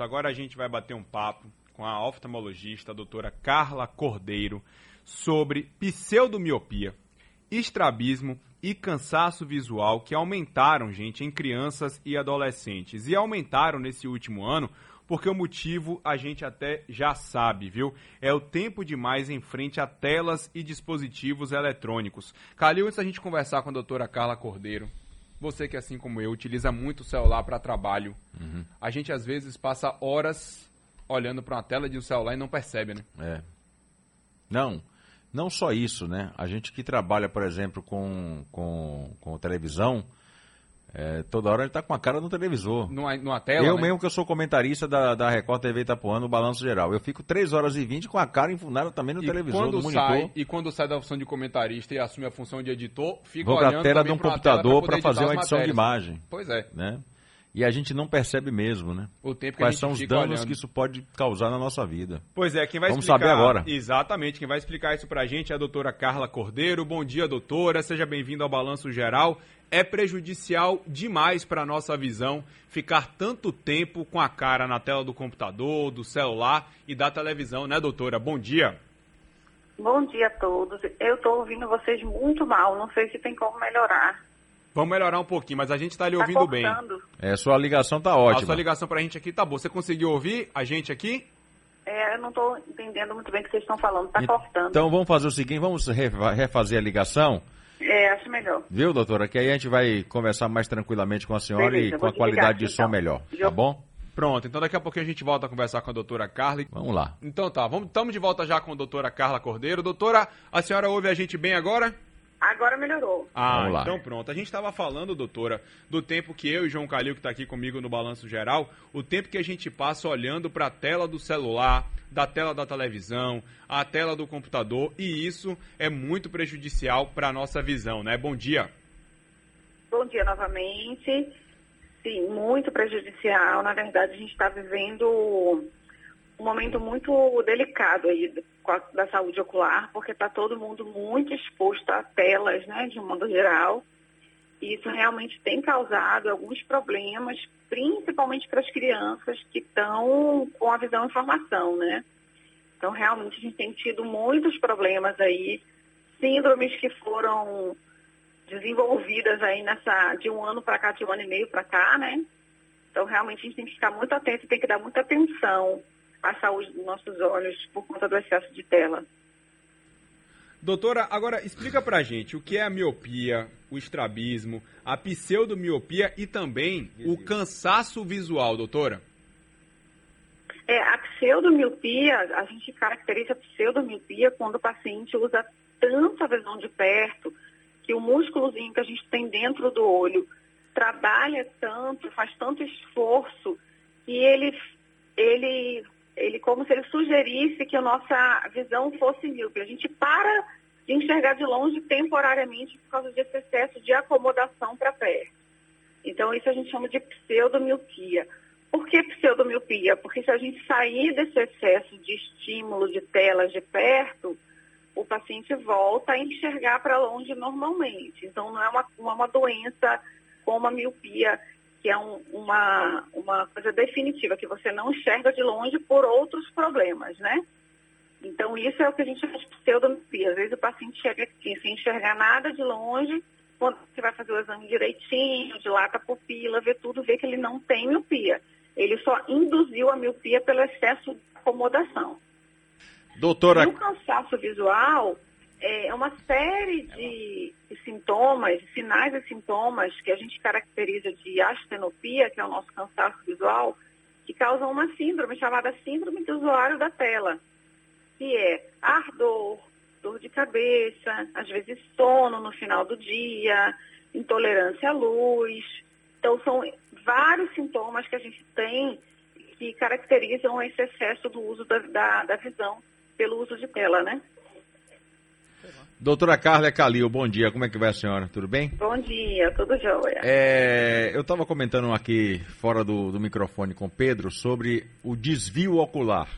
Agora a gente vai bater um papo com a oftalmologista, a doutora Carla Cordeiro, sobre pseudomiopia, estrabismo e cansaço visual que aumentaram, gente, em crianças e adolescentes. E aumentaram nesse último ano porque o motivo a gente até já sabe, viu? É o tempo demais em frente a telas e dispositivos eletrônicos. Calil, antes da gente conversar com a doutora Carla Cordeiro, você que, assim como eu, utiliza muito o celular para trabalho, uhum. a gente às vezes passa horas olhando para uma tela de um celular e não percebe, né? É. Não, não só isso, né? A gente que trabalha, por exemplo, com, com, com televisão, é, toda hora ele está com a cara no televisor. Numa, numa tela, Eu né? mesmo que eu sou comentarista da, da Record TV Itapuã no Balanço Geral. Eu fico 3 horas e 20 com a cara enfundada também no e televisor, no monitor. Sai, e quando sai da função de comentarista e assume a função de editor, fica Vou olhando a tela de um computador para fazer uma edição matérias. de imagem. Pois é. Né? E a gente não percebe mesmo, né? O tempo que Quais a gente são os danos olhando. que isso pode causar na nossa vida? Pois é, quem vai Vamos explicar... saber agora. Exatamente, quem vai explicar isso pra gente é a doutora Carla Cordeiro. Bom dia, doutora. Seja bem-vindo ao Balanço Geral. É prejudicial demais para nossa visão ficar tanto tempo com a cara na tela do computador, do celular e da televisão, né, doutora? Bom dia. Bom dia a todos. Eu estou ouvindo vocês muito mal. Não sei se tem como melhorar. Vamos melhorar um pouquinho, mas a gente está lhe Tá ouvindo bem. cortando. É, sua ligação tá A ótima. sua ligação pra gente aqui tá boa. Você conseguiu ouvir a gente aqui? É, eu não estou entendendo muito bem o que vocês estão falando. Está E- cortando. Então vamos fazer o seguinte, vamos refa- refazer a ligação, É, acho melhor. viu, doutora? Que aí a gente vai conversar mais tranquilamente com a senhora Beleza, e com a qualidade de som então. melhor, tá bom? Pronto, então daqui a pouquinho a gente volta a conversar com a doutora Carla. Vamos lá. Então tá, vamos, estamos de volta já com a doutora Carla Cordeiro. Doutora, a senhora ouve a gente bem agora? Agora melhorou. Ah, Vamos lá. então pronto. A gente estava falando, doutora, do tempo que eu e João Calil, que está aqui comigo no Balanço Geral, o tempo que a gente passa olhando para a tela do celular, da tela da televisão, a tela do computador, e isso é muito prejudicial para a nossa visão, né? Bom dia. Bom dia novamente. Sim, muito prejudicial. Na verdade, a gente está vivendo um momento muito delicado aí da saúde ocular, porque está todo mundo muito exposto a telas, né, de um modo geral. E isso realmente tem causado alguns problemas, principalmente para as crianças que estão com a visão em formação, né? Então, realmente, a gente tem tido muitos problemas aí, síndromes que foram desenvolvidas aí nessa de um ano para cá, de um ano e meio para cá, né? Então, realmente, a gente tem que ficar muito atento tem que dar muita atenção à saúde dos nossos olhos por conta do excesso de tela. Doutora, agora explica pra gente o que é a miopia, o estrabismo, a pseudomiopia e também o cansaço visual, doutora. É, a pseudomiopia, a gente caracteriza a pseudomiopia quando o paciente usa tanto a visão de perto que o músculozinho que a gente tem dentro do olho trabalha tanto, faz tanto esforço que ele, ele, ele como se ele sugerisse que a nossa visão fosse míope. A gente para de enxergar de longe temporariamente por causa desse excesso de acomodação para perto. Então, isso a gente chama de pseudomiopia. Por que pseudomiopia? Porque se a gente sair desse excesso de estímulo de telas de perto, o paciente volta a enxergar para longe normalmente. Então, não é uma, uma, doença como a miopia, que é um, uma, uma coisa definitiva, que você não enxerga de longe por outros problemas, né? Então, isso é o que a gente chama de pseudomiopia. Às vezes o paciente chega aqui sem enxergar nada de longe, quando você vai fazer o exame direitinho, dilata a pupila, vê tudo, vê que ele não tem miopia. Ele só induziu a miopia pelo excesso de acomodação. Doutora, E o cansaço visual é uma série de, de sintomas, sinais e sintomas que a gente caracteriza de astenopia, que é o nosso cansaço visual, que causam uma síndrome chamada síndrome do usuário da tela, que é ardor, dor de cabeça, às vezes sono no final do dia, intolerância à luz. Então, são vários sintomas que a gente tem que caracterizam esse excesso do uso da, da, da visão pelo uso de tela, né? Doutora Carla Calil, bom dia. Como é que vai a senhora? Tudo bem? Bom dia, tudo jóia. É, eu estava comentando aqui fora do, do microfone com o Pedro sobre o desvio ocular.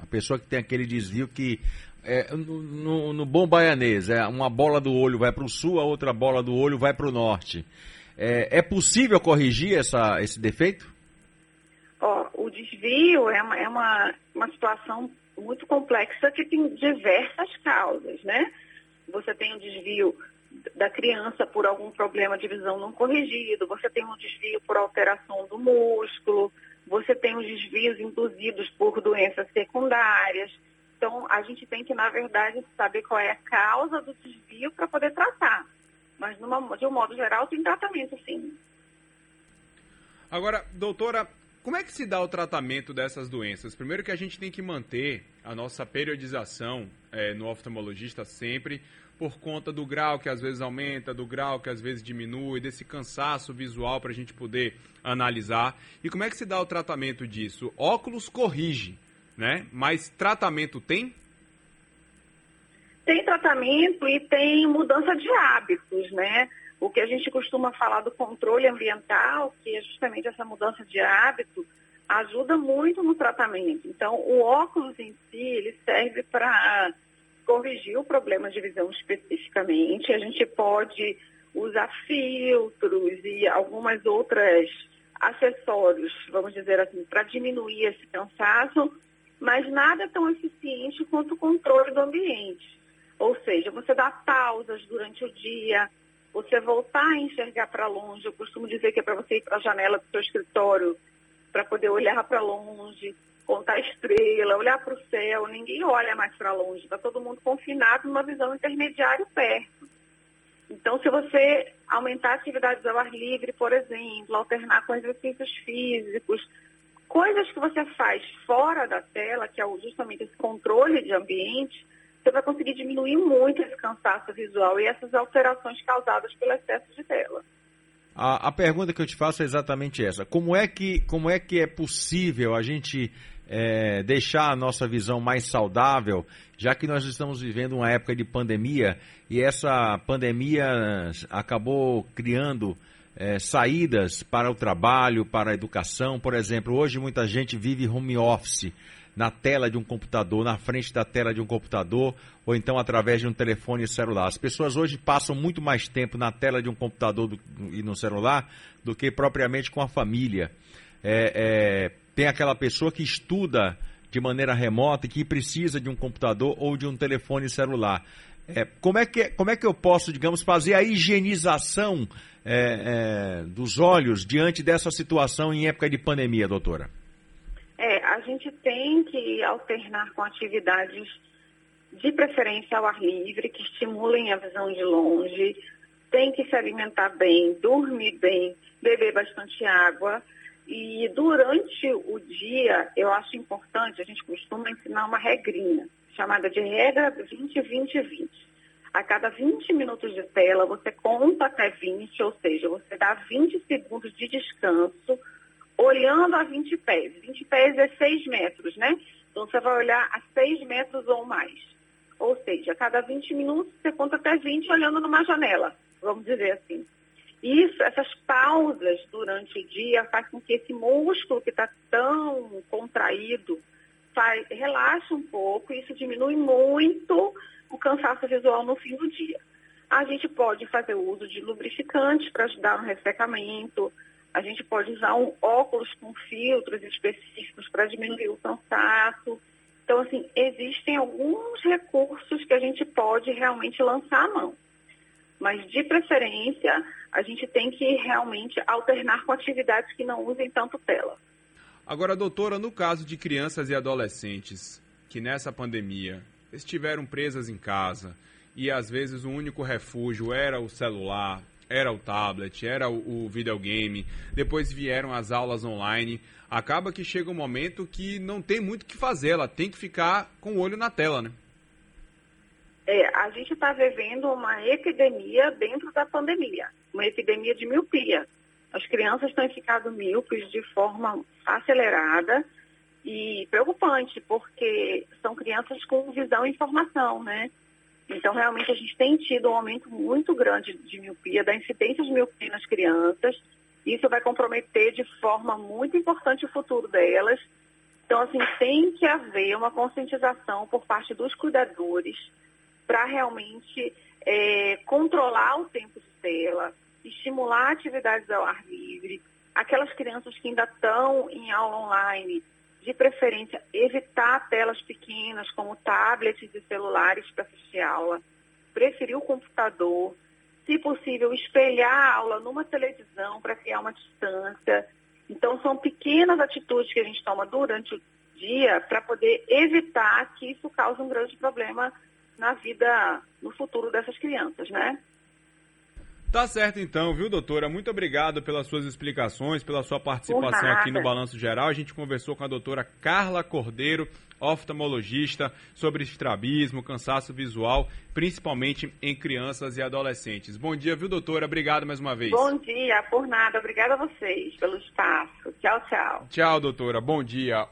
A pessoa que tem aquele desvio que é, no, no, bom baianês, é uma bola do olho vai para o sul, a outra bola do olho vai para o norte. É, é possível corrigir essa, esse defeito? Ó, o desvio desvio é uma, é uma, uma situação muito complexa que tem diversas causas, né? Tem o desvio da criança por algum problema de visão não corrigido, você tem um desvio por alteração do músculo, você tem os desvios induzidos por doenças secundárias. Então, a gente tem que, na verdade, saber qual é a causa do desvio para poder tratar. Mas, numa, de um modo geral, tem tratamento, sim. Agora, doutora, como é que se dá o tratamento dessas doenças? Primeiro que a gente tem que manter a nossa periodização é, no oftalmologista sempre, por conta do grau que às vezes aumenta, do grau que às vezes diminui, desse cansaço visual para a gente poder analisar. E como é que se dá o tratamento disso? Óculos corrige, né? Mas tratamento tem? Tem tratamento e tem mudança de hábitos, né? O que a gente costuma falar do controle ambiental, que é justamente essa mudança de hábito, ajuda muito no tratamento. Então, o óculos em si, ele serve para corrigir o problema de visão especificamente. A gente pode usar filtros e algumas outras acessórios, vamos dizer assim, para diminuir esse cansaço, mas nada tão eficiente quanto o controle do ambiente. Ou seja, você dá pausas durante o dia, você voltar a enxergar para longe. Eu costumo dizer que é para você ir para a janela do seu escritório para poder olhar para longe, contar estrela, olhar para o céu, ninguém olha mais para longe, está todo mundo confinado numa visão intermediária perto. Então, se você aumentar atividades ao ar livre, por exemplo, alternar com exercícios físicos, coisas que você faz fora da tela, que é justamente esse controle de ambiente, você vai conseguir diminuir muito esse cansaço visual e essas alterações causadas pelo excesso de tela. A, a, pergunta que eu te faço é exatamente essa. Como é que, como é, que é possível a gente é, deixar a nossa visão mais saudável, já que nós estamos vivendo uma época de pandemia e essa pandemia acabou criando é, saídas para o trabalho, para a educação. Por exemplo, hoje muita gente vive home office na tela de um computador, na frente da tela de um computador, ou então através de um telefone celular. As pessoas hoje passam muito mais tempo na tela de um computador do, e no celular do que propriamente com a família. É, é, tem aquela pessoa que estuda de maneira remota e que precisa de um computador ou de um telefone celular. É, como, é que, como é que eu posso, digamos, fazer a higienização é, é, dos olhos diante dessa situação em época de pandemia, doutora? É, a gente tem que alternar com atividades de preferência ao ar livre, que estimulem a visão de longe, tem que se alimentar bem, dormir bem, beber bastante água. E durante o dia, eu acho importante, a gente costuma ensinar uma regrinha, chamada de regra 20-20-20. A cada 20 minutos de tela, você conta até 20, ou seja, você dá 20 segundos de descanso olhando a 20 pés. 20 pés é 6 metros, né? Então você vai olhar a 6 metros ou mais. Ou seja, a cada 20 minutos você conta até 20 olhando numa janela, vamos dizer assim. Isso, essas pausas durante o dia faz com que esse músculo que está tão contraído faz, relaxe um pouco e isso diminui muito o cansaço visual no fim do dia. A gente pode fazer uso de lubrificantes para ajudar no ressecamento, a gente pode usar um óculos com filtros específicos para diminuir o cansaço. Então, assim, existem alguns recursos que a gente pode realmente lançar a mão. Mas, de preferência, a gente tem que realmente alternar com atividades que não usem tanto tela. Agora, doutora, no caso de crianças e adolescentes que nessa pandemia estiveram presas em casa e às vezes o único refúgio era o celular, era o tablet, era o, videogame, depois vieram as aulas online. Acaba que chega um momento que não tem muito o que fazer, ela tem que ficar com o olho na tela, né? É, a gente está vivendo uma epidemia dentro da pandemia, uma epidemia de miopia. As crianças têm ficado míopes de forma acelerada e preocupante, porque são crianças com visão e informação, né? Então, realmente, a gente tem tido um aumento muito grande de miopia, da incidência de miopia nas crianças. Isso vai comprometer de forma muito importante o futuro delas. Então, assim, tem que haver uma conscientização por parte dos cuidadores para realmente é, controlar o tempo de tela, estimular atividades ao ar livre. Aquelas crianças que ainda estão em aula online, de preferência, evitar telas pequenas, como tablets e celulares para assistir aula, preferir o computador, se possível, espelhar a aula numa televisão para criar uma distância. Então, são pequenas atitudes que a gente toma durante o dia para poder evitar que isso cause um grande problema na vida, no futuro dessas crianças, né? Tá certo então, viu, doutora? Muito obrigado pelas suas explicações, pela sua participação aqui no Balanço Geral. A gente conversou com a doutora Carla Cordeiro, oftalmologista, sobre estrabismo, cansaço visual, principalmente em crianças e adolescentes. Bom dia, viu, doutora? Obrigado mais uma vez. Bom dia, por nada. Obrigada a vocês pelo espaço. Tchau, tchau. Tchau, doutora. Bom dia.